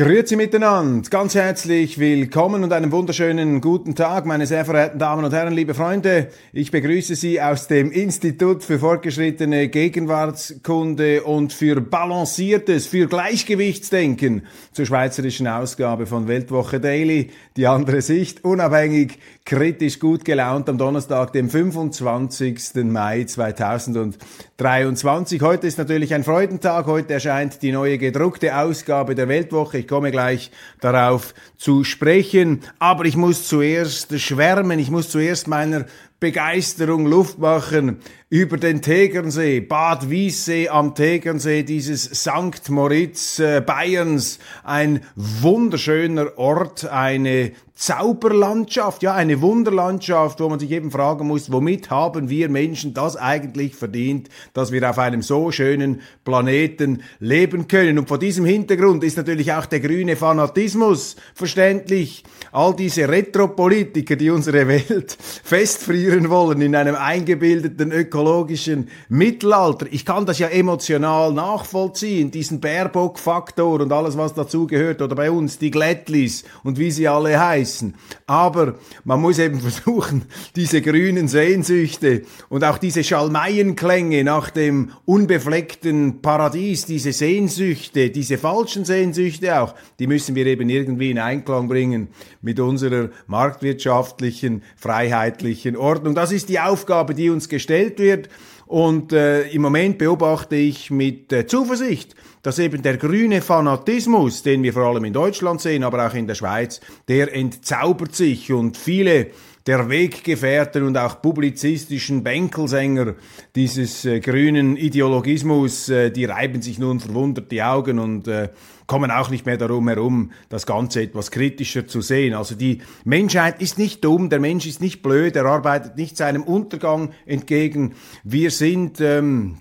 Grüezi miteinander, ganz herzlich willkommen und einen wunderschönen guten Tag, meine sehr verehrten Damen und Herren, liebe Freunde. Ich begrüße Sie aus dem Institut für fortgeschrittene Gegenwartskunde und für balanciertes, für Gleichgewichtsdenken zur schweizerischen Ausgabe von Weltwoche Daily. Die andere Sicht, unabhängig, kritisch, gut gelaunt am Donnerstag, dem 25. Mai 2023. Heute ist natürlich ein Freudentag. Heute erscheint die neue gedruckte Ausgabe der Weltwoche. Ich komme gleich darauf zu sprechen. Aber ich muss zuerst schwärmen. Ich muss zuerst meiner Begeisterung Luft machen über den Tegernsee, Bad Wiessee am Tegernsee, dieses St. Moritz äh, Bayerns, ein wunderschöner Ort, eine Zauberlandschaft, ja, eine Wunderlandschaft, wo man sich eben fragen muss, womit haben wir Menschen das eigentlich verdient, dass wir auf einem so schönen Planeten leben können. Und vor diesem Hintergrund ist natürlich auch der grüne Fanatismus verständlich. All diese Retropolitiker, die unsere Welt festfrieren wollen in einem eingebildeten ökologischen Mittelalter. Ich kann das ja emotional nachvollziehen, diesen Baerbock-Faktor und alles, was dazu gehört. Oder bei uns die Glättlis und wie sie alle heißen. Aber man muss eben versuchen, diese grünen Sehnsüchte und auch diese Schalmeienklänge nach dem unbefleckten Paradies, diese Sehnsüchte, diese falschen Sehnsüchte auch, die müssen wir eben irgendwie in Einklang bringen mit unserer marktwirtschaftlichen, freiheitlichen Ordnung. Das ist die Aufgabe, die uns gestellt wird. Und äh, im Moment beobachte ich mit äh, Zuversicht, dass eben der grüne Fanatismus, den wir vor allem in Deutschland sehen, aber auch in der Schweiz, der entzaubert sich und viele der Weggefährten und auch publizistischen Bänkelsänger dieses äh, grünen Ideologismus, äh, die reiben sich nun verwundert die Augen und äh, kommen auch nicht mehr darum herum, das Ganze etwas kritischer zu sehen. Also die Menschheit ist nicht dumm, der Mensch ist nicht blöd, er arbeitet nicht seinem Untergang entgegen. Wir sind ähm,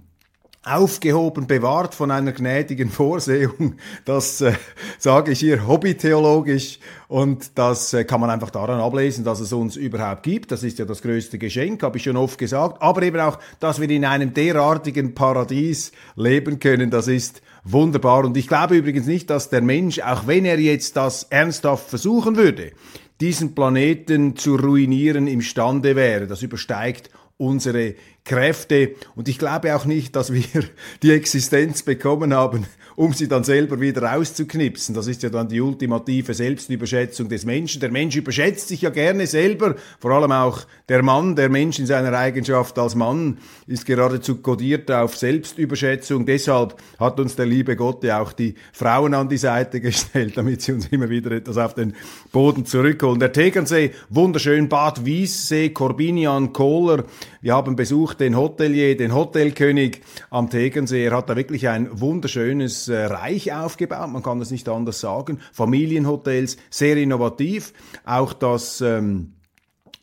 aufgehoben, bewahrt von einer gnädigen Vorsehung. Das äh, sage ich hier hobbytheologisch und das äh, kann man einfach daran ablesen, dass es uns überhaupt gibt. Das ist ja das größte Geschenk, habe ich schon oft gesagt. Aber eben auch, dass wir in einem derartigen Paradies leben können, das ist wunderbar. Und ich glaube übrigens nicht, dass der Mensch, auch wenn er jetzt das ernsthaft versuchen würde, diesen Planeten zu ruinieren imstande wäre. Das übersteigt unsere Kräfte. Und ich glaube auch nicht, dass wir die Existenz bekommen haben, um sie dann selber wieder rauszuknipsen. Das ist ja dann die ultimative Selbstüberschätzung des Menschen. Der Mensch überschätzt sich ja gerne selber, vor allem auch der Mann. Der Mensch in seiner Eigenschaft als Mann ist geradezu kodiert auf Selbstüberschätzung. Deshalb hat uns der liebe Gott ja auch die Frauen an die Seite gestellt, damit sie uns immer wieder etwas auf den Boden zurückholen. Der Tegernsee, wunderschön, Bad Wiessee, Corbinian, Kohler. Wir haben besucht den Hotelier, den Hotelkönig am Tegernsee. Er hat da wirklich ein wunderschönes äh, Reich aufgebaut, man kann das nicht anders sagen. Familienhotels, sehr innovativ. Auch das ähm,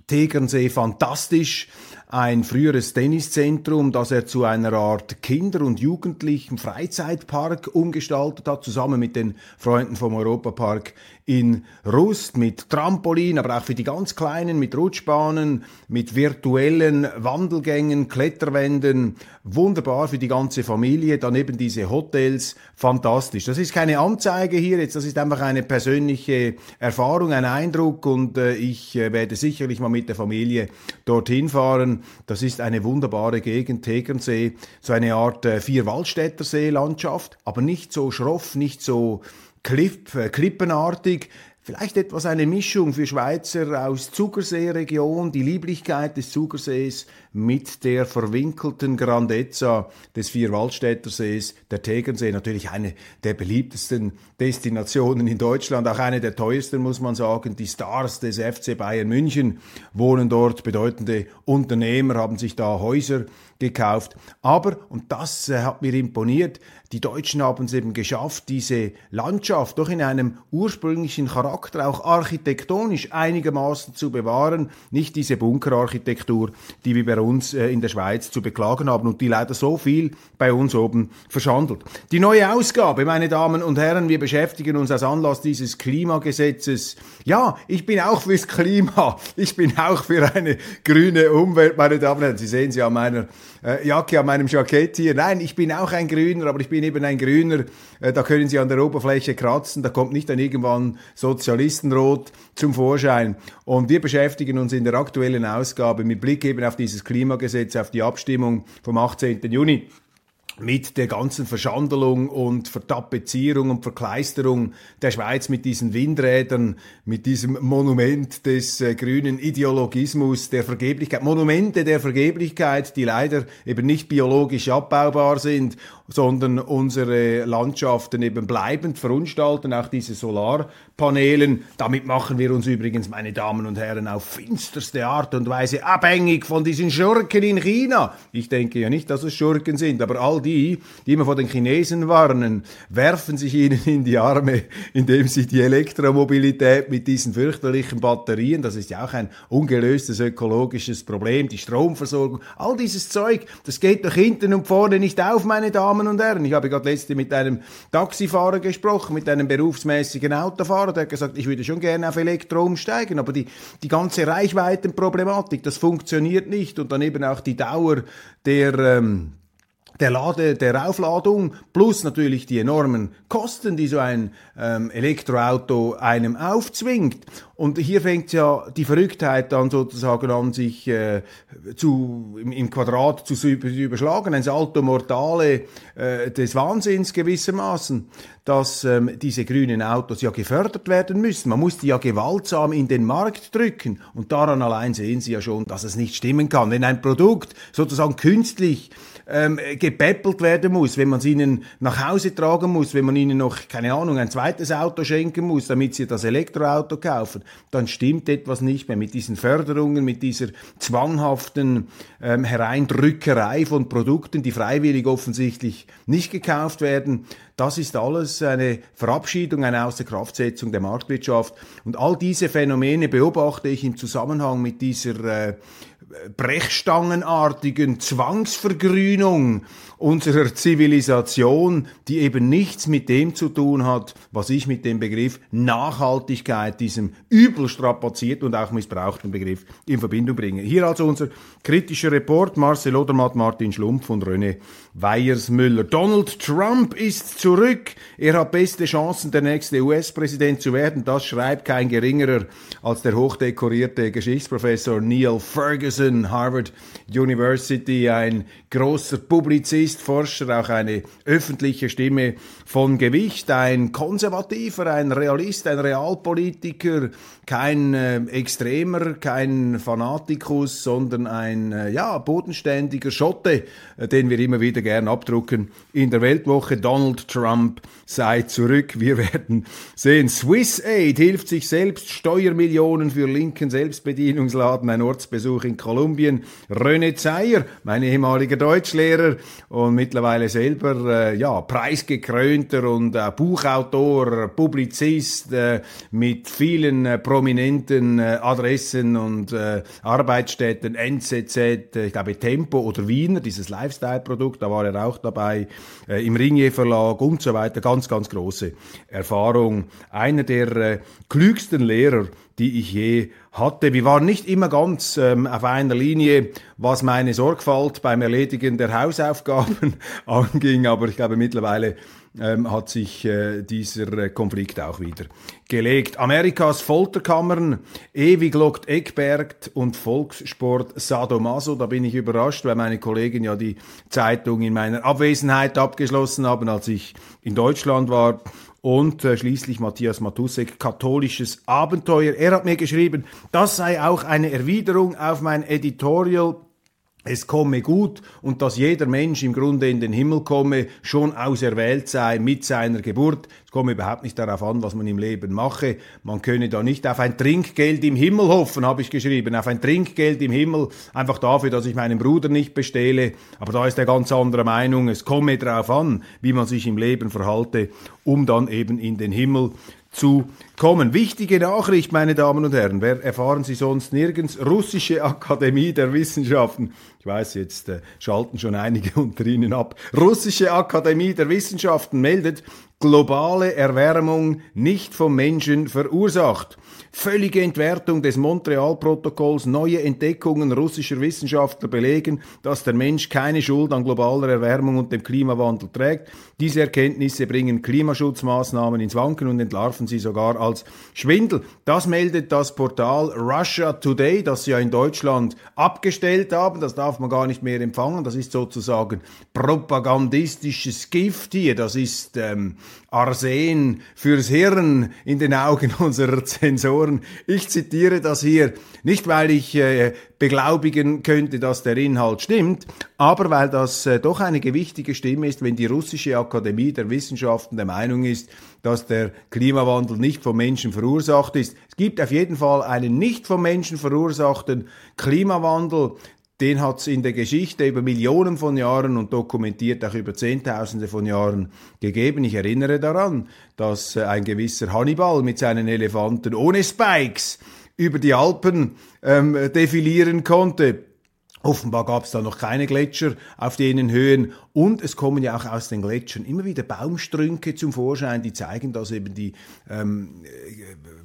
Tegernsee fantastisch ein früheres Tenniszentrum, das er zu einer Art Kinder- und Jugendlichen Freizeitpark umgestaltet hat, zusammen mit den Freunden vom Europapark in Rust, mit Trampolin, aber auch für die ganz Kleinen, mit Rutschbahnen, mit virtuellen Wandelgängen, Kletterwänden, wunderbar für die ganze Familie, daneben diese Hotels, fantastisch. Das ist keine Anzeige hier jetzt, das ist einfach eine persönliche Erfahrung, ein Eindruck. Und äh, ich äh, werde sicherlich mal mit der Familie dorthin fahren. Das ist eine wunderbare Gegend, Tegernsee, so eine Art äh, Vierwaldstätter See-Landschaft, aber nicht so schroff, nicht so Klipp, äh, klippenartig, Vielleicht etwas eine Mischung für Schweizer aus Zugerseeregion, die Lieblichkeit des Zugersees mit der verwinkelten Grandezza des Vierwaldstättersees, der Tegernsee, natürlich eine der beliebtesten Destinationen in Deutschland, auch eine der teuersten, muss man sagen. Die Stars des FC Bayern München wohnen dort, bedeutende Unternehmer haben sich da Häuser gekauft. Aber, und das äh, hat mir imponiert, die Deutschen haben es eben geschafft, diese Landschaft doch in einem ursprünglichen Charakter, auch architektonisch einigermaßen zu bewahren. Nicht diese Bunkerarchitektur, die wir bei uns äh, in der Schweiz zu beklagen haben und die leider so viel bei uns oben verschandelt. Die neue Ausgabe, meine Damen und Herren, wir beschäftigen uns aus Anlass dieses Klimagesetzes. Ja, ich bin auch fürs Klima. Ich bin auch für eine grüne Umwelt, meine Damen und Herren. Sie sehen sie an meiner äh, Jacke, an meinem Jackett hier. Nein, ich bin auch ein Grüner, aber ich bin eben ein Grüner. Äh, da können Sie an der Oberfläche kratzen. Da kommt nicht dann irgendwann Sozialistenrot zum Vorschein. Und wir beschäftigen uns in der aktuellen Ausgabe mit Blick eben auf dieses Klimagesetz, auf die Abstimmung vom 18. Juni mit der ganzen Verschandelung und Vertapezierung und Verkleisterung der Schweiz mit diesen Windrädern, mit diesem Monument des äh, grünen Ideologismus, der Vergeblichkeit, Monumente der Vergeblichkeit, die leider eben nicht biologisch abbaubar sind sondern unsere Landschaften eben bleibend verunstalten, auch diese Solarpanelen. Damit machen wir uns übrigens, meine Damen und Herren, auf finsterste Art und Weise abhängig von diesen Schurken in China. Ich denke ja nicht, dass es Schurken sind, aber all die, die immer vor den Chinesen warnen, werfen sich ihnen in die Arme, indem sie die Elektromobilität mit diesen fürchterlichen Batterien, das ist ja auch ein ungelöstes ökologisches Problem, die Stromversorgung, all dieses Zeug, das geht doch hinten und vorne nicht auf, meine Damen und Herren. Ich habe gerade letzte mit einem Taxifahrer gesprochen, mit einem berufsmäßigen Autofahrer, der hat gesagt, ich würde schon gerne auf Elektro umsteigen, aber die, die ganze Reichweitenproblematik, das funktioniert nicht und dann eben auch die Dauer der, ähm, der Lade, der Aufladung plus natürlich die enormen Kosten, die so ein ähm, Elektroauto einem aufzwingt. Und hier fängt ja die Verrücktheit dann sozusagen an, sich äh, zu, im, im Quadrat zu überschlagen, ein Salto Mortale äh, des Wahnsinns gewissermaßen, dass ähm, diese grünen Autos ja gefördert werden müssen. Man muss die ja gewaltsam in den Markt drücken. Und daran allein sehen Sie ja schon, dass es nicht stimmen kann. Wenn ein Produkt sozusagen künstlich ähm, gepäppelt werden muss, wenn man es ihnen nach Hause tragen muss, wenn man ihnen noch, keine Ahnung, ein zweites Auto schenken muss, damit sie das Elektroauto kaufen, dann stimmt etwas nicht mehr mit diesen Förderungen, mit dieser zwanghaften ähm, Hereindrückerei von Produkten, die freiwillig offensichtlich nicht gekauft werden. Das ist alles eine Verabschiedung, eine Außerkraftsetzung der Marktwirtschaft. Und all diese Phänomene beobachte ich im Zusammenhang mit dieser äh, brechstangenartigen Zwangsvergrünung unserer Zivilisation, die eben nichts mit dem zu tun hat, was ich mit dem Begriff Nachhaltigkeit, diesem übel strapaziert und auch missbrauchten Begriff in Verbindung bringe. Hier also unser kritischer Report Marcel Odermatt, Martin Schlumpf und René Weyersmüller. Donald Trump ist zurück. Er hat beste Chancen, der nächste US-Präsident zu werden. Das schreibt kein geringerer als der hochdekorierte Geschichtsprofessor Neil Ferguson, Harvard University, ein großer Publizist, Forscher, auch eine öffentliche Stimme von Gewicht, ein Konservativer, ein Realist, ein Realpolitiker, kein äh, Extremer, kein Fanatikus, sondern ein äh, ja, bodenständiger Schotte, äh, den wir immer wieder gern abdrucken. In der Weltwoche Donald Trump sei zurück. Wir werden sehen. Swiss Aid hilft sich selbst, Steuermillionen für linken Selbstbedienungsladen, ein Ortsbesuch in Kolumbien. René Zeyer, mein ehemaliger Deutschlehrer und mittlerweile selber äh, ja, preisgekrönter und äh, Buchautor, Publizist äh, mit vielen äh, prominenten äh, Adressen und äh, Arbeitsstätten, NZZ, äh, ich glaube Tempo oder Wiener, dieses Lifestyle-Produkt, da war er auch dabei, äh, im Ringier Verlag und so weiter, ganz, ganz große Erfahrung. Einer der äh, klügsten Lehrer, die ich je hatte. Wir waren nicht immer ganz ähm, auf einer Linie, was meine Sorgfalt beim Erledigen der Hausaufgaben anging, aber ich glaube mittlerweile ähm, hat sich äh, dieser äh, Konflikt auch wieder gelegt. Amerikas Folterkammern, ewig lockt Eckberg und Volkssport Sadomaso. Da bin ich überrascht, weil meine Kollegen ja die Zeitung in meiner Abwesenheit abgeschlossen haben, als ich in Deutschland war. Und äh, schließlich Matthias Matusek, katholisches Abenteuer. Er hat mir geschrieben, das sei auch eine Erwiderung auf mein Editorial es komme gut und dass jeder Mensch im Grunde in den Himmel komme, schon auserwählt sei mit seiner Geburt. Komme überhaupt nicht darauf an, was man im Leben mache. Man könne da nicht auf ein Trinkgeld im Himmel hoffen, habe ich geschrieben, auf ein Trinkgeld im Himmel, einfach dafür, dass ich meinen Bruder nicht bestehle. Aber da ist er ganz anderer Meinung. Es komme darauf an, wie man sich im Leben verhalte, um dann eben in den Himmel zu kommen. Wichtige Nachricht, meine Damen und Herren, wer erfahren Sie sonst nirgends? Russische Akademie der Wissenschaften. Ich weiß, jetzt äh, schalten schon einige unter Ihnen ab. Russische Akademie der Wissenschaften meldet, globale Erwärmung nicht vom Menschen verursacht. Völlige Entwertung des Montreal-Protokolls, neue Entdeckungen russischer Wissenschaftler belegen, dass der Mensch keine Schuld an globaler Erwärmung und dem Klimawandel trägt. Diese Erkenntnisse bringen Klimaschutzmaßnahmen ins Wanken und entlarven sie sogar als Schwindel. Das meldet das Portal Russia Today, das sie ja in Deutschland abgestellt haben. Das darf man gar nicht mehr empfangen. Das ist sozusagen propagandistisches Gift hier. Das ist ähm, Arsen fürs Hirn in den Augen unserer Zensoren. Ich zitiere das hier nicht, weil ich äh, beglaubigen könnte, dass der Inhalt stimmt, aber weil das äh, doch eine gewichtige Stimme ist, wenn die russische Akademie der Wissenschaften der Meinung ist, dass der Klimawandel nicht vom Menschen verursacht ist. Es gibt auf jeden Fall einen nicht vom Menschen verursachten Klimawandel, den hat es in der Geschichte über Millionen von Jahren und dokumentiert auch über Zehntausende von Jahren gegeben. Ich erinnere daran, dass äh, ein gewisser Hannibal mit seinen Elefanten ohne Spikes über die Alpen ähm, defilieren konnte. Offenbar gab es da noch keine Gletscher auf denen Höhen und es kommen ja auch aus den Gletschern immer wieder Baumstrünke zum Vorschein, die zeigen, dass eben die ähm,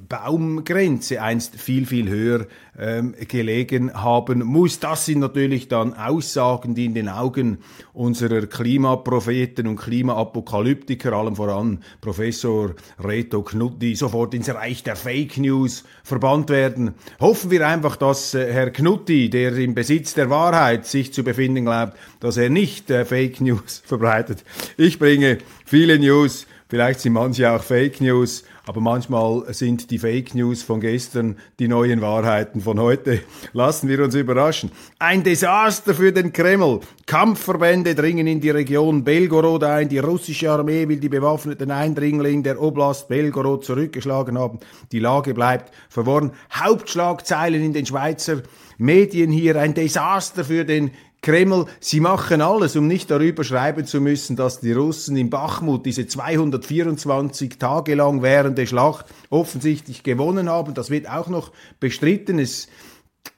Baumgrenze einst viel, viel höher ähm, gelegen haben muss. Das sind natürlich dann Aussagen, die in den Augen unserer Klimapropheten und Klimaapokalyptiker, allem voran Professor Reto Knutti, sofort ins Reich der Fake News verbannt werden. Hoffen wir einfach, dass äh, Herr Knutti, der im Besitz der Wahrheit sich zu befinden glaubt, dass er nicht äh, Fake News verbreitet. Ich bringe viele News, vielleicht sind manche auch Fake News, aber manchmal sind die Fake News von gestern die neuen Wahrheiten von heute. Lassen wir uns überraschen. Ein Desaster für den Kreml. Kampfverbände dringen in die Region Belgorod ein. Die russische Armee will die bewaffneten Eindringlinge der Oblast Belgorod zurückgeschlagen haben. Die Lage bleibt verworren. Hauptschlagzeilen in den Schweizer Medien hier. Ein Desaster für den Kreml, sie machen alles, um nicht darüber schreiben zu müssen, dass die Russen in Bachmut diese 224 Tage lang währende Schlacht offensichtlich gewonnen haben. Das wird auch noch bestritten. Es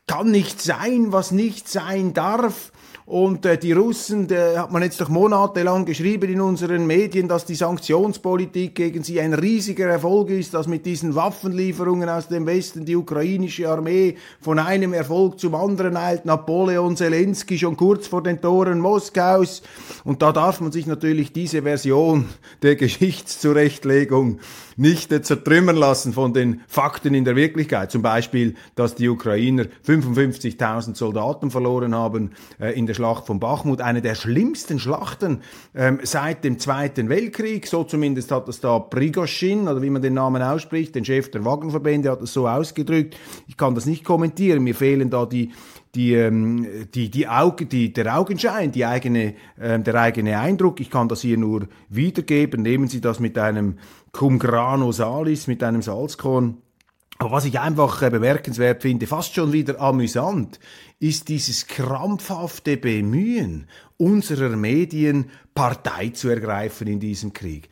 kann nicht sein, was nicht sein darf. Und äh, die Russen, da hat man jetzt doch monatelang geschrieben in unseren Medien, dass die Sanktionspolitik gegen sie ein riesiger Erfolg ist, dass mit diesen Waffenlieferungen aus dem Westen die ukrainische Armee von einem Erfolg zum anderen eilt. Napoleon Zelensky schon kurz vor den Toren Moskaus. Und da darf man sich natürlich diese Version der Geschichtszurechtlegung nicht äh, zertrümmern lassen von den Fakten in der Wirklichkeit. Zum Beispiel, dass die Ukrainer 55.000 Soldaten verloren haben äh, in der Schlacht von Bachmut, eine der schlimmsten Schlachten ähm, seit dem Zweiten Weltkrieg. So zumindest hat es da Prigoshin, oder wie man den Namen ausspricht, den Chef der Wagenverbände, hat es so ausgedrückt. Ich kann das nicht kommentieren, mir fehlen da die die, ähm, die, die Auge, die, der Augenschein, die eigene, ähm, der eigene Eindruck. Ich kann das hier nur wiedergeben. Nehmen Sie das mit einem Cum grano salis, mit einem Salzkorn. Aber was ich einfach äh, bemerkenswert finde, fast schon wieder amüsant, ist dieses krampfhafte Bemühen unserer Medien, Partei zu ergreifen in diesem Krieg.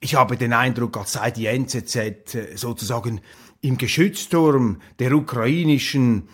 Ich habe den Eindruck, als sei die NZZ äh, sozusagen im Geschützturm der ukrainischen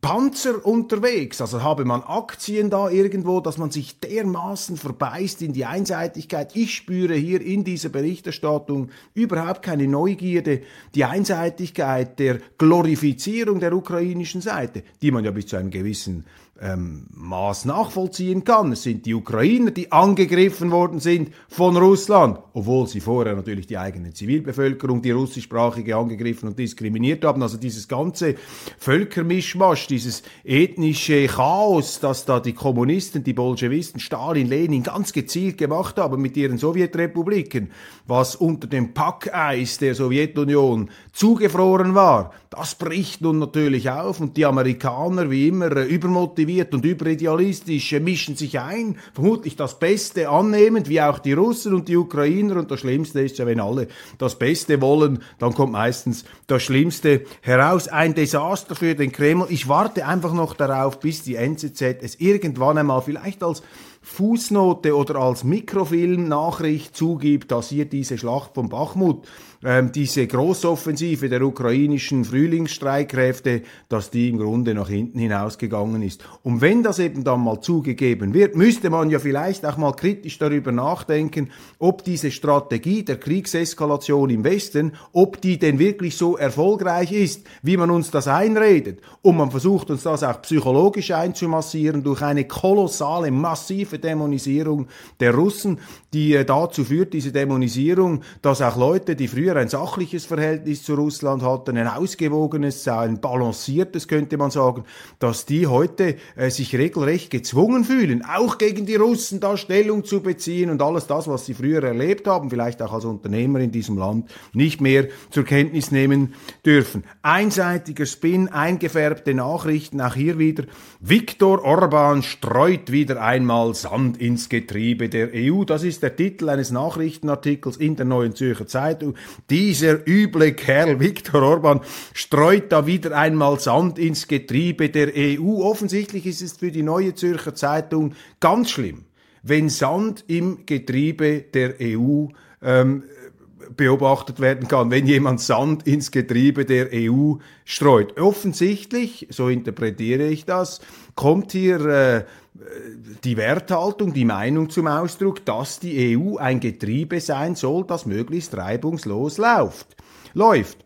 Panzer unterwegs. Also habe man Aktien da irgendwo, dass man sich dermaßen verbeißt in die Einseitigkeit. Ich spüre hier in dieser Berichterstattung überhaupt keine Neugierde. Die Einseitigkeit der Glorifizierung der ukrainischen Seite, die man ja bis zu einem gewissen ähm, Maß nachvollziehen kann. Es sind die Ukrainer, die angegriffen worden sind von Russland, obwohl sie vorher natürlich die eigene Zivilbevölkerung, die russischsprachige, angegriffen und diskriminiert haben. Also dieses ganze Völkermischmasch, dieses ethnische Chaos, das da die Kommunisten, die Bolschewisten, Stalin, Lenin ganz gezielt gemacht haben mit ihren Sowjetrepubliken, was unter dem Packeis der Sowjetunion zugefroren war, das bricht nun natürlich auf und die Amerikaner wie immer übermotiviert übermotiviert und überidealistisch, äh, mischen sich ein, vermutlich das Beste annehmend, wie auch die Russen und die Ukrainer. Und das Schlimmste ist ja, wenn alle das Beste wollen, dann kommt meistens das Schlimmste heraus. Ein Desaster für den Kreml. Ich warte einfach noch darauf, bis die NZZ es irgendwann einmal vielleicht als Fußnote oder als Mikrofilm-Nachricht zugibt, dass hier diese Schlacht von Bachmut ähm, diese Großoffensive der ukrainischen Frühlingsstreitkräfte, dass die im Grunde nach hinten hinausgegangen ist. Und wenn das eben dann mal zugegeben wird, müsste man ja vielleicht auch mal kritisch darüber nachdenken, ob diese Strategie der Kriegseskalation im Westen, ob die denn wirklich so erfolgreich ist, wie man uns das einredet. Und man versucht uns das auch psychologisch einzumassieren durch eine kolossale, massive Dämonisierung der Russen, die äh, dazu führt, diese Dämonisierung, dass auch Leute, die früher früher ein sachliches Verhältnis zu Russland hatten, ein ausgewogenes, ein balanciertes, könnte man sagen, dass die heute äh, sich regelrecht gezwungen fühlen, auch gegen die Russen da Stellung zu beziehen und alles das, was sie früher erlebt haben, vielleicht auch als Unternehmer in diesem Land, nicht mehr zur Kenntnis nehmen dürfen. Einseitiger Spin, eingefärbte Nachrichten, auch hier wieder. Viktor Orban streut wieder einmal Sand ins Getriebe der EU. Das ist der Titel eines Nachrichtenartikels in der Neuen Zürcher Zeitung. Dieser üble Kerl Viktor Orban streut da wieder einmal Sand ins Getriebe der EU. Offensichtlich ist es für die Neue Zürcher Zeitung ganz schlimm, wenn Sand im Getriebe der EU ähm, beobachtet werden kann, wenn jemand Sand ins Getriebe der EU streut. Offensichtlich, so interpretiere ich das, kommt hier äh, die Werthaltung, die Meinung zum Ausdruck, dass die EU ein Getriebe sein soll, das möglichst reibungslos läuft. läuft.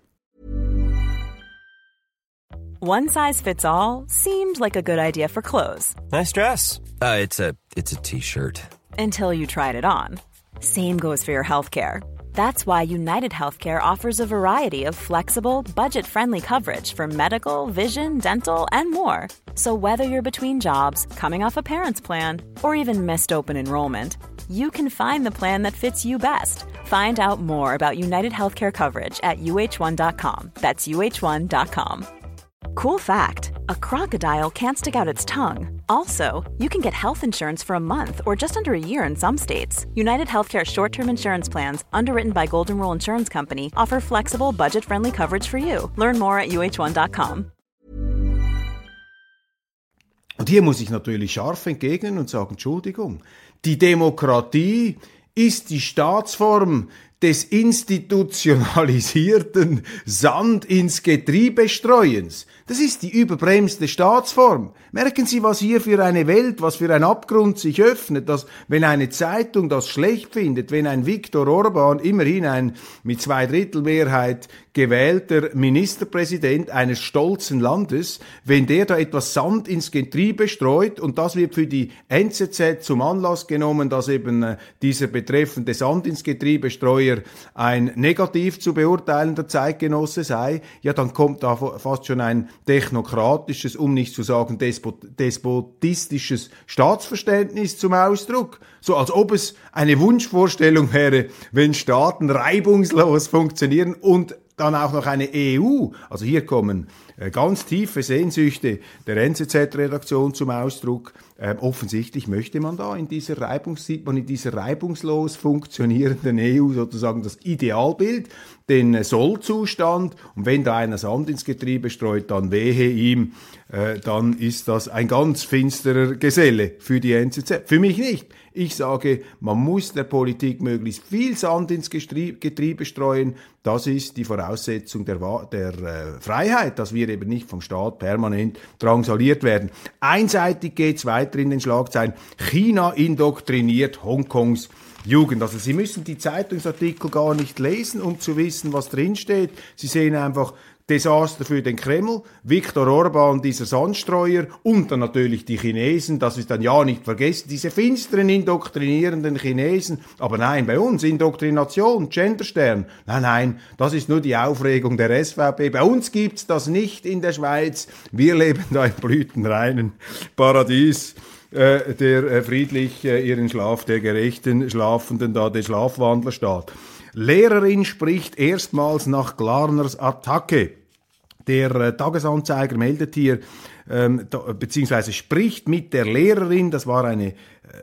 One size fits all seemed like a good idea for clothes. Nice dress. Uh, it's a it's a t-shirt. Until you tried it on. Same goes for your healthcare. That's why United Healthcare offers a variety of flexible, budget friendly coverage for medical, vision, dental, and more. So, whether you're between jobs, coming off a parent's plan, or even missed open enrollment, you can find the plan that fits you best. Find out more about United Healthcare coverage at uh1.com. That's uh1.com. Cool fact a crocodile can't stick out its tongue. Also, you can get health insurance for a month or just under a year in some states. United Healthcare short term insurance plans, underwritten by Golden Rule Insurance Company, offer flexible, budget friendly coverage for you. Learn more at uh1.com. Und hier muss ich natürlich scharf entgegnen und sagen: Entschuldigung, die Demokratie ist die Staatsform, des institutionalisierten Sand ins Getriebe streuens. Das ist die überbremste Staatsform. Merken Sie, was hier für eine Welt, was für ein Abgrund sich öffnet, dass wenn eine Zeitung das schlecht findet, wenn ein Viktor Orban immerhin ein mit zwei Drittel Mehrheit gewählter Ministerpräsident eines stolzen Landes, wenn der da etwas Sand ins Getriebe streut und das wird für die NZZ zum Anlass genommen, dass eben äh, dieser betreffende Sand ins Getriebe Streuer ein negativ zu beurteilender Zeitgenosse sei, ja dann kommt da fast schon ein technokratisches, um nicht zu sagen despot despotistisches Staatsverständnis zum Ausdruck. So als ob es eine Wunschvorstellung wäre, wenn Staaten reibungslos funktionieren und dann auch noch eine EU. Also hier kommen ganz tiefe Sehnsüchte der NZZ-Redaktion zum Ausdruck. Ähm, offensichtlich möchte man da in dieser Reibungs sieht man in dieser reibungslos funktionierenden EU sozusagen das Idealbild, den äh, Sollzustand. Und wenn da einer Sand ins Getriebe streut, dann wehe ihm, äh, dann ist das ein ganz finsterer Geselle für die NZZ. Für mich nicht. Ich sage, man muss der Politik möglichst viel Sand ins Getriebe streuen. Das ist die Voraussetzung der, der äh, Freiheit, dass wir eben nicht vom Staat permanent drangsaliert werden. Einseitig geht's weiter in den Schlagzeilen. China indoktriniert Hongkongs Jugend. Also Sie müssen die Zeitungsartikel gar nicht lesen, um zu wissen, was drinsteht. Sie sehen einfach Desaster für den Kreml, Viktor Orban, dieser Sandstreuer und dann natürlich die Chinesen, das ist dann ja nicht vergessen, diese finsteren, indoktrinierenden Chinesen. Aber nein, bei uns Indoktrination, Genderstern. Nein, nein, das ist nur die Aufregung der SVP. Bei uns gibt's das nicht in der Schweiz. Wir leben da im blütenreinen Paradies äh, der äh, friedlich äh, ihren Schlaf der gerechten Schlafenden da der Schlafwandlerstaat. Lehrerin spricht erstmals nach Glarners Attacke. Der äh, Tagesanzeiger meldet hier, ähm, da, beziehungsweise spricht mit der Lehrerin, das war eine äh,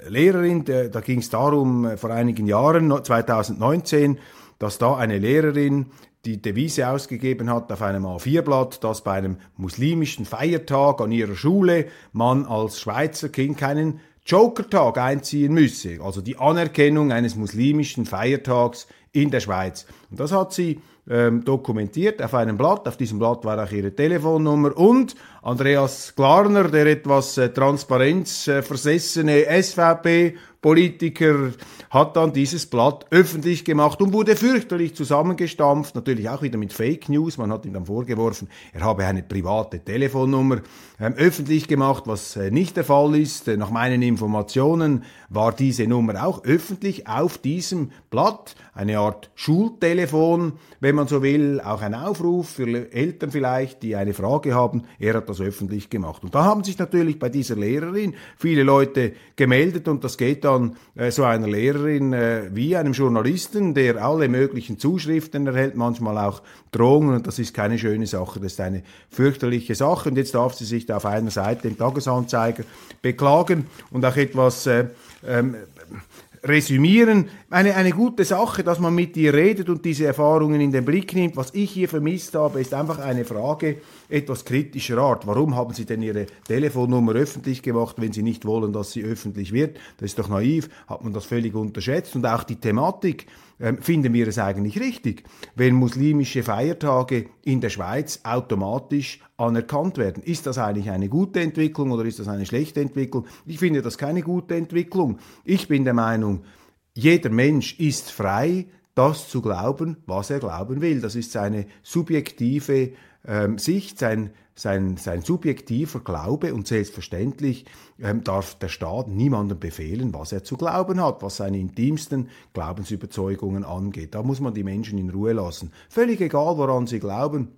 Lehrerin, der, da ging es darum, äh, vor einigen Jahren, 2019, dass da eine Lehrerin die Devise ausgegeben hat auf einem A4-Blatt, dass bei einem muslimischen Feiertag an ihrer Schule man als Schweizer Kind keinen Jokertag einziehen müsse, also die Anerkennung eines muslimischen Feiertags in der Schweiz. Und das hat sie ähm, dokumentiert auf einem Blatt. Auf diesem Blatt war auch ihre Telefonnummer und Andreas Glarner, der etwas äh, transparenzversessene äh, SVP-Politiker, hat dann dieses Blatt öffentlich gemacht und wurde fürchterlich zusammengestampft, natürlich auch wieder mit Fake News. Man hat ihm dann vorgeworfen, er habe eine private Telefonnummer ähm, öffentlich gemacht, was äh, nicht der Fall ist. Äh, nach meinen Informationen war diese Nummer auch öffentlich auf diesem Blatt, eine Art Schultelefon, wenn man so will, auch ein Aufruf für Eltern vielleicht, die eine Frage haben. Er hat das öffentlich gemacht. Und da haben sich natürlich bei dieser Lehrerin viele Leute gemeldet und das geht dann äh, so einer Lehrerin äh, wie einem Journalisten, der alle möglichen Zuschriften erhält, manchmal auch Drohungen und das ist keine schöne Sache, das ist eine fürchterliche Sache und jetzt darf sie sich da auf einer Seite im Tagesanzeiger beklagen und auch etwas äh, ähm, resümieren. Eine, eine gute Sache, dass man mit ihr redet und diese Erfahrungen in den Blick nimmt. Was ich hier vermisst habe, ist einfach eine Frage etwas kritischer Art. Warum haben Sie denn Ihre Telefonnummer öffentlich gemacht, wenn Sie nicht wollen, dass sie öffentlich wird? Das ist doch naiv. Hat man das völlig unterschätzt? Und auch die Thematik, ähm, finden wir es eigentlich richtig, wenn muslimische Feiertage in der Schweiz automatisch anerkannt werden. Ist das eigentlich eine gute Entwicklung oder ist das eine schlechte Entwicklung? Ich finde das keine gute Entwicklung. Ich bin der Meinung, jeder Mensch ist frei, das zu glauben, was er glauben will. Das ist seine subjektive ähm, Sicht, sein, sein, sein subjektiver Glaube und selbstverständlich ähm, darf der Staat niemandem befehlen, was er zu glauben hat, was seine intimsten Glaubensüberzeugungen angeht. Da muss man die Menschen in Ruhe lassen. Völlig egal, woran sie glauben,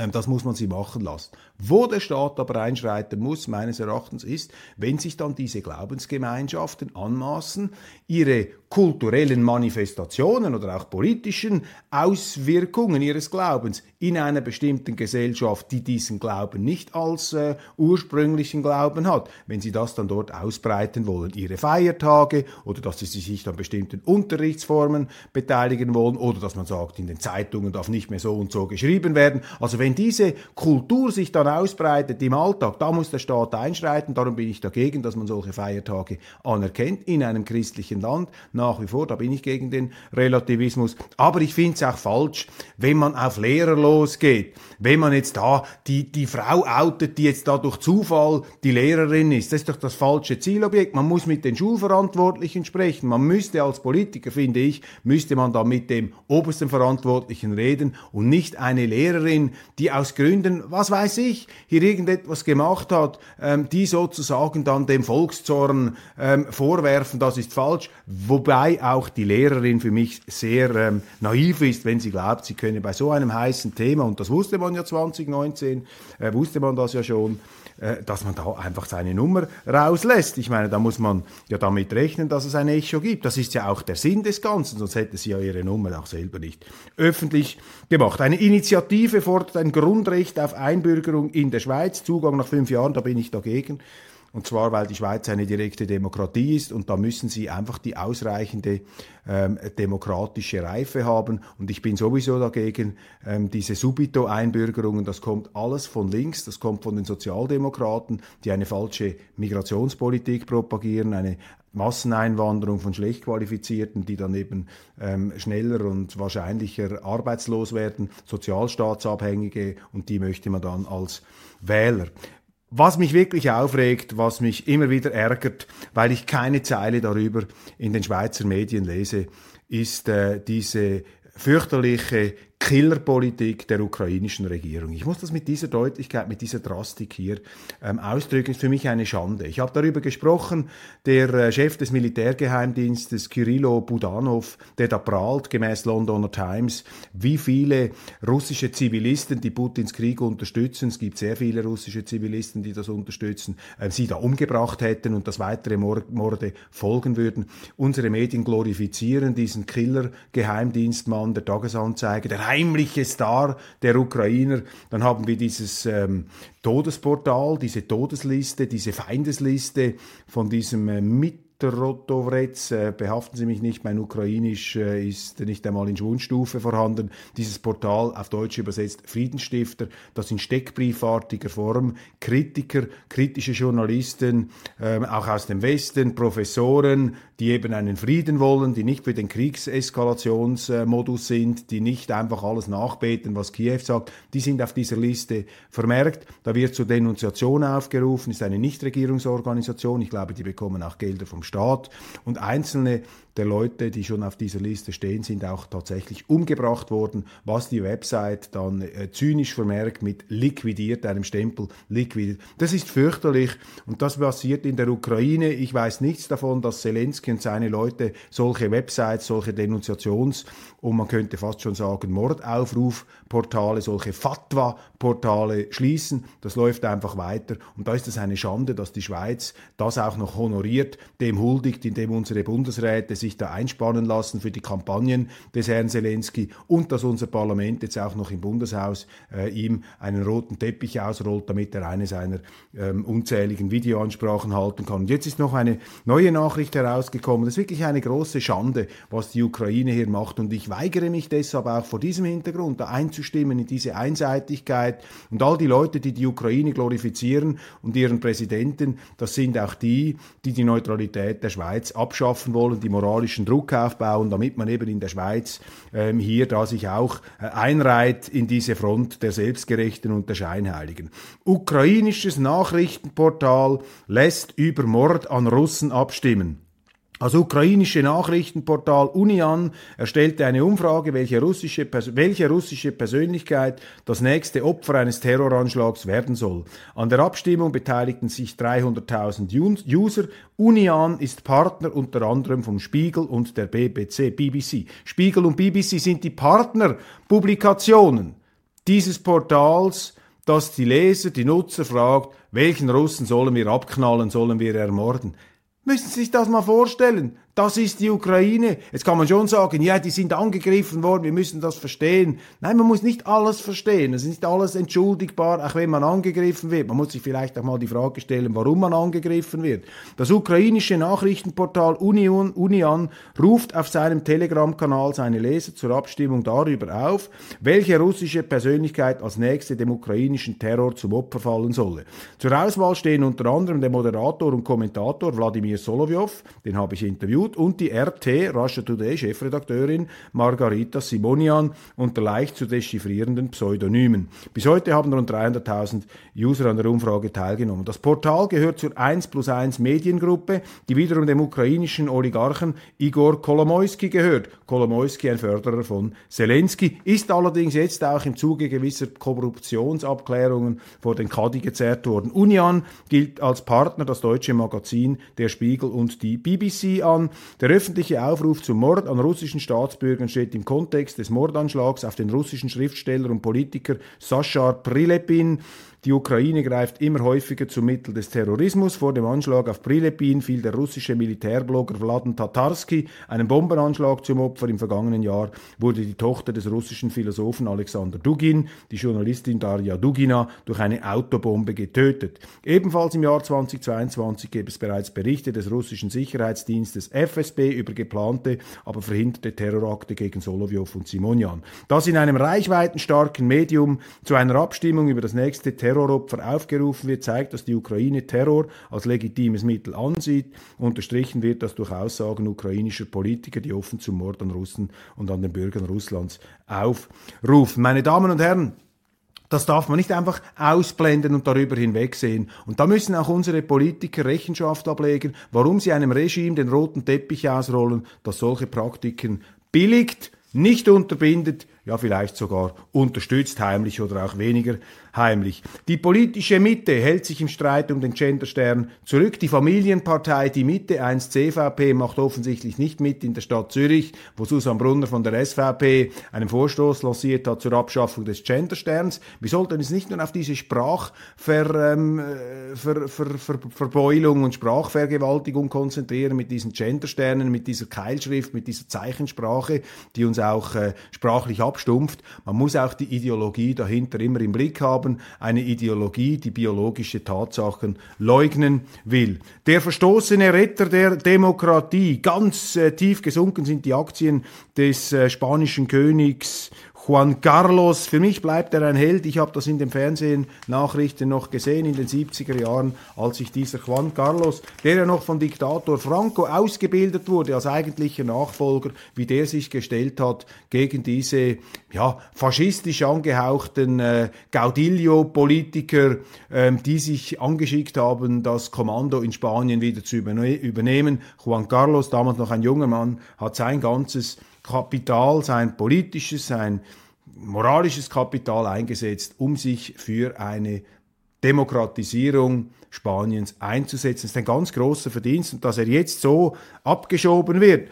ähm, das muss man sie machen lassen. Wo der Staat aber einschreiten muss, meines Erachtens, ist, wenn sich dann diese Glaubensgemeinschaften anmaßen, ihre kulturellen Manifestationen oder auch politischen Auswirkungen ihres Glaubens in einer bestimmten Gesellschaft, die diesen Glauben nicht als äh, ursprünglichen Glauben hat, wenn sie das dann dort ausbreiten wollen, ihre Feiertage oder dass sie sich an bestimmten Unterrichtsformen beteiligen wollen oder dass man sagt, in den Zeitungen darf nicht mehr so und so geschrieben werden. Also wenn diese Kultur sich dann ausbreitet im Alltag, da muss der Staat einschreiten, darum bin ich dagegen, dass man solche Feiertage anerkennt in einem christlichen Land nach wie vor, da bin ich gegen den Relativismus. Aber ich finde es auch falsch, wenn man auf Lehrer losgeht, wenn man jetzt da die, die Frau outet, die jetzt da durch Zufall die Lehrerin ist. Das ist doch das falsche Zielobjekt. Man muss mit den Schulverantwortlichen sprechen. Man müsste als Politiker, finde ich, müsste man da mit dem obersten Verantwortlichen reden und nicht eine Lehrerin, die aus Gründen, was weiß ich, hier irgendetwas gemacht hat, ähm, die sozusagen dann dem Volkszorn ähm, vorwerfen, das ist falsch. Wobei auch die Lehrerin für mich sehr ähm, naiv ist, wenn sie glaubt, sie könne bei so einem heißen Thema, und das wusste man ja 2019, äh, wusste man das ja schon, äh, dass man da einfach seine Nummer rauslässt. Ich meine, da muss man ja damit rechnen, dass es ein Echo gibt. Das ist ja auch der Sinn des Ganzen, sonst hätte sie ja ihre Nummer auch selber nicht öffentlich gemacht. Eine Initiative fordert ein Grundrecht auf Einbürgerung in der Schweiz, Zugang nach fünf Jahren, da bin ich dagegen. Und zwar, weil die Schweiz eine direkte Demokratie ist und da müssen sie einfach die ausreichende ähm, demokratische Reife haben. Und ich bin sowieso dagegen, ähm, diese Subito-Einbürgerungen, das kommt alles von links, das kommt von den Sozialdemokraten, die eine falsche Migrationspolitik propagieren, eine Masseneinwanderung von schlecht qualifizierten, die dann eben ähm, schneller und wahrscheinlicher arbeitslos werden, Sozialstaatsabhängige und die möchte man dann als Wähler. Was mich wirklich aufregt, was mich immer wieder ärgert, weil ich keine Zeile darüber in den Schweizer Medien lese, ist äh, diese fürchterliche Killerpolitik der ukrainischen Regierung. Ich muss das mit dieser Deutlichkeit, mit dieser Drastik hier ähm, ausdrücken. Ist für mich eine Schande. Ich habe darüber gesprochen, der äh, Chef des Militärgeheimdienstes Kirilo Budanov, der da prahlt, gemäß Londoner Times, wie viele russische Zivilisten, die Putins Krieg unterstützen, es gibt sehr viele russische Zivilisten, die das unterstützen, äh, sie da umgebracht hätten und dass weitere Morde folgen würden. Unsere Medien glorifizieren diesen Killer-Geheimdienstmann der Tagesanzeige, der heimliche Star der Ukrainer. Dann haben wir dieses ähm, Todesportal, diese Todesliste, diese Feindesliste von diesem äh, mit Rotovretz, äh, behaften Sie mich nicht, mein Ukrainisch äh, ist nicht einmal in Schwundstufe vorhanden. Dieses Portal auf Deutsch übersetzt Friedensstifter, das in steckbriefartiger Form Kritiker, kritische Journalisten, äh, auch aus dem Westen, Professoren, die eben einen Frieden wollen, die nicht für den Kriegseskalationsmodus sind, die nicht einfach alles nachbeten, was Kiew sagt, die sind auf dieser Liste vermerkt. Da wird zur Denunziation aufgerufen, ist eine Nichtregierungsorganisation. Ich glaube, die bekommen auch Gelder vom Staat. Und einzelne der Leute, die schon auf dieser Liste stehen, sind auch tatsächlich umgebracht worden, was die Website dann äh, zynisch vermerkt mit liquidiert, einem Stempel liquidiert. Das ist fürchterlich und das passiert in der Ukraine. Ich weiß nichts davon, dass Zelensky und seine Leute solche Websites, solche Denunziations- und man könnte fast schon sagen Mordaufrufportale, solche Fatwa-Portale schließen. Das läuft einfach weiter und da ist es eine Schande, dass die Schweiz das auch noch honoriert, dem huldigt, indem unsere Bundesräte sich da einspannen lassen für die Kampagnen des Herrn Zelensky und dass unser Parlament jetzt auch noch im Bundeshaus äh, ihm einen roten Teppich ausrollt, damit er eine seiner ähm, unzähligen Videoansprachen halten kann. Und jetzt ist noch eine neue Nachricht herausgekommen. Das ist wirklich eine große Schande, was die Ukraine hier macht. Und ich weigere mich deshalb auch vor diesem Hintergrund da einzustimmen in diese Einseitigkeit. Und all die Leute, die die Ukraine glorifizieren und ihren Präsidenten, das sind auch die, die die Neutralität der Schweiz abschaffen wollen, die Moral moralischen Druck aufbauen, damit man eben in der Schweiz ähm, hier da sich auch äh, einreiht in diese Front der Selbstgerechten und der Scheinheiligen. Ukrainisches Nachrichtenportal lässt über Mord an Russen abstimmen. Das ukrainische Nachrichtenportal Unian erstellte eine Umfrage, welche russische, welche russische Persönlichkeit das nächste Opfer eines Terroranschlags werden soll. An der Abstimmung beteiligten sich 300.000 User. Unian ist Partner unter anderem vom Spiegel und der BBC, BBC. Spiegel und BBC sind die Partnerpublikationen dieses Portals, das die Leser, die Nutzer fragt, welchen Russen sollen wir abknallen, sollen wir ermorden. Müssen Sie sich das mal vorstellen. Das ist die Ukraine. Jetzt kann man schon sagen, ja, die sind angegriffen worden, wir müssen das verstehen. Nein, man muss nicht alles verstehen. Es ist nicht alles entschuldigbar, auch wenn man angegriffen wird. Man muss sich vielleicht auch mal die Frage stellen, warum man angegriffen wird. Das ukrainische Nachrichtenportal Union, Unian ruft auf seinem Telegram-Kanal seine Leser zur Abstimmung darüber auf, welche russische Persönlichkeit als nächste dem ukrainischen Terror zum Opfer fallen solle. Zur Auswahl stehen unter anderem der Moderator und Kommentator Wladimir Solovyov, den habe ich interviewt, Institut und die RT, Russia Today, Chefredakteurin Margarita Simonian unter leicht zu dechiffrierenden Pseudonymen. Bis heute haben rund 300.000 User an der Umfrage teilgenommen. Das Portal gehört zur 1 plus 1 Mediengruppe, die wiederum dem ukrainischen Oligarchen Igor Kolomoisky gehört. Kolomoisky, ein Förderer von Zelensky, ist allerdings jetzt auch im Zuge gewisser Korruptionsabklärungen vor den Kadi gezerrt worden. Union gilt als Partner das deutsche Magazin Der Spiegel und die BBC an. Der öffentliche Aufruf zum Mord an russischen Staatsbürgern steht im Kontext des Mordanschlags auf den russischen Schriftsteller und Politiker Sashar Prilepin. Die Ukraine greift immer häufiger zum Mittel des Terrorismus. Vor dem Anschlag auf Prilepin fiel der russische Militärblogger Vladen Tatarsky einem Bombenanschlag zum Opfer. Im vergangenen Jahr wurde die Tochter des russischen Philosophen Alexander Dugin, die Journalistin Daria Dugina, durch eine Autobombe getötet. Ebenfalls im Jahr 2022 gäbe es bereits Berichte des russischen Sicherheitsdienstes FSB über geplante, aber verhinderte Terrorakte gegen Solovyov und Simonian. Das in einem reichweitenstarken Medium zu einer Abstimmung über das nächste Terror Terroropfer aufgerufen wird, zeigt, dass die Ukraine Terror als legitimes Mittel ansieht. Unterstrichen wird das durch Aussagen ukrainischer Politiker, die offen zum Mord an Russen und an den Bürgern Russlands aufrufen. Meine Damen und Herren, das darf man nicht einfach ausblenden und darüber hinwegsehen. Und da müssen auch unsere Politiker Rechenschaft ablegen, warum sie einem Regime den roten Teppich ausrollen, das solche Praktiken billigt, nicht unterbindet, ja vielleicht sogar unterstützt, heimlich oder auch weniger heimlich. Die politische Mitte hält sich im Streit um den Genderstern zurück. Die Familienpartei Die Mitte, 1 CVP, macht offensichtlich nicht mit in der Stadt Zürich, wo Susanne Brunner von der SVP einen Vorstoß lanciert hat zur Abschaffung des Gendersterns. Wir sollten uns nicht nur auf diese Sprachverbeulung ähm, und Sprachvergewaltigung konzentrieren mit diesen Gendersternen, mit dieser Keilschrift, mit dieser Zeichensprache, die uns auch äh, sprachlich abschließt abstumpft. Man muss auch die Ideologie dahinter immer im Blick haben. Eine Ideologie, die biologische Tatsachen leugnen will. Der verstoßene Retter der Demokratie. Ganz äh, tief gesunken sind die Aktien des äh, spanischen Königs Juan Carlos, für mich bleibt er ein Held. Ich habe das in den Fernsehnachrichten noch gesehen in den 70er Jahren, als sich dieser Juan Carlos, der ja noch von Diktator Franco ausgebildet wurde als eigentlicher Nachfolger, wie der sich gestellt hat gegen diese ja, faschistisch angehauchten äh, Gaudillo-Politiker, ähm, die sich angeschickt haben, das Kommando in Spanien wieder zu übernehmen. Juan Carlos, damals noch ein junger Mann, hat sein ganzes Kapital, sein politisches, sein moralisches Kapital eingesetzt, um sich für eine Demokratisierung Spaniens einzusetzen. Das ist ein ganz großer Verdienst und dass er jetzt so abgeschoben wird,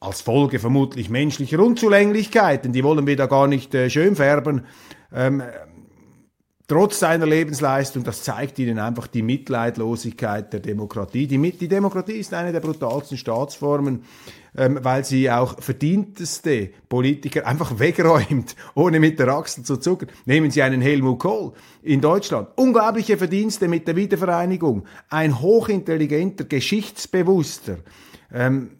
als Folge vermutlich menschlicher Unzulänglichkeiten, die wollen wir da gar nicht äh, schön färben, ähm, trotz seiner Lebensleistung, das zeigt ihnen einfach die Mitleidlosigkeit der Demokratie. Die, die Demokratie ist eine der brutalsten Staatsformen, ähm, weil sie auch verdienteste Politiker einfach wegräumt, ohne mit der Achsel zu zucken. Nehmen Sie einen Helmut Kohl in Deutschland. Unglaubliche Verdienste mit der Wiedervereinigung. Ein hochintelligenter, geschichtsbewusster, ähm,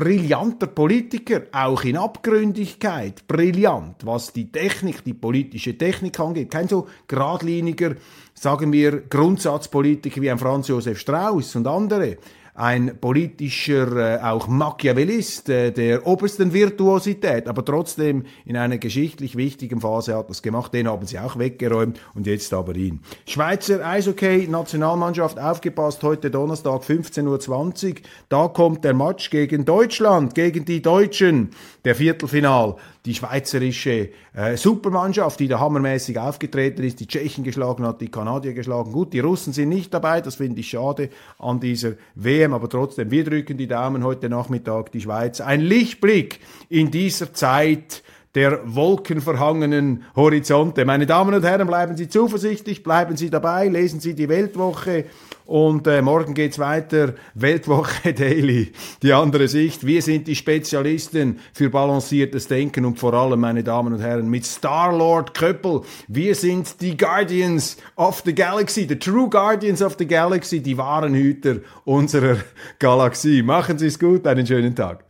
brillanter Politiker, auch in Abgründigkeit, brillant, was die Technik, die politische Technik angeht. Kein so geradliniger, sagen wir, Grundsatzpolitiker wie ein Franz Josef Strauß und andere ein politischer, äh, auch Machiavellist äh, der obersten Virtuosität, aber trotzdem in einer geschichtlich wichtigen Phase hat das gemacht. Den haben sie auch weggeräumt und jetzt aber ihn. Schweizer Eishockey-Nationalmannschaft aufgepasst, heute Donnerstag 15.20 Uhr. Da kommt der Match gegen Deutschland, gegen die Deutschen, der Viertelfinal die schweizerische äh, Supermannschaft, die da hammermäßig aufgetreten ist, die Tschechen geschlagen hat, die Kanadier geschlagen. Gut, die Russen sind nicht dabei, das finde ich schade an dieser WM, aber trotzdem, wir drücken die Daumen heute Nachmittag, die Schweiz. Ein Lichtblick in dieser Zeit der wolkenverhangenen Horizonte. Meine Damen und Herren, bleiben Sie zuversichtlich, bleiben Sie dabei, lesen Sie die Weltwoche und äh, morgen geht's weiter. Weltwoche Daily, die andere Sicht. Wir sind die Spezialisten für balanciertes Denken und vor allem, meine Damen und Herren, mit Star-Lord Köppel. Wir sind die Guardians of the Galaxy, the True Guardians of the Galaxy, die wahren Hüter unserer Galaxie. Machen Sie es gut, einen schönen Tag.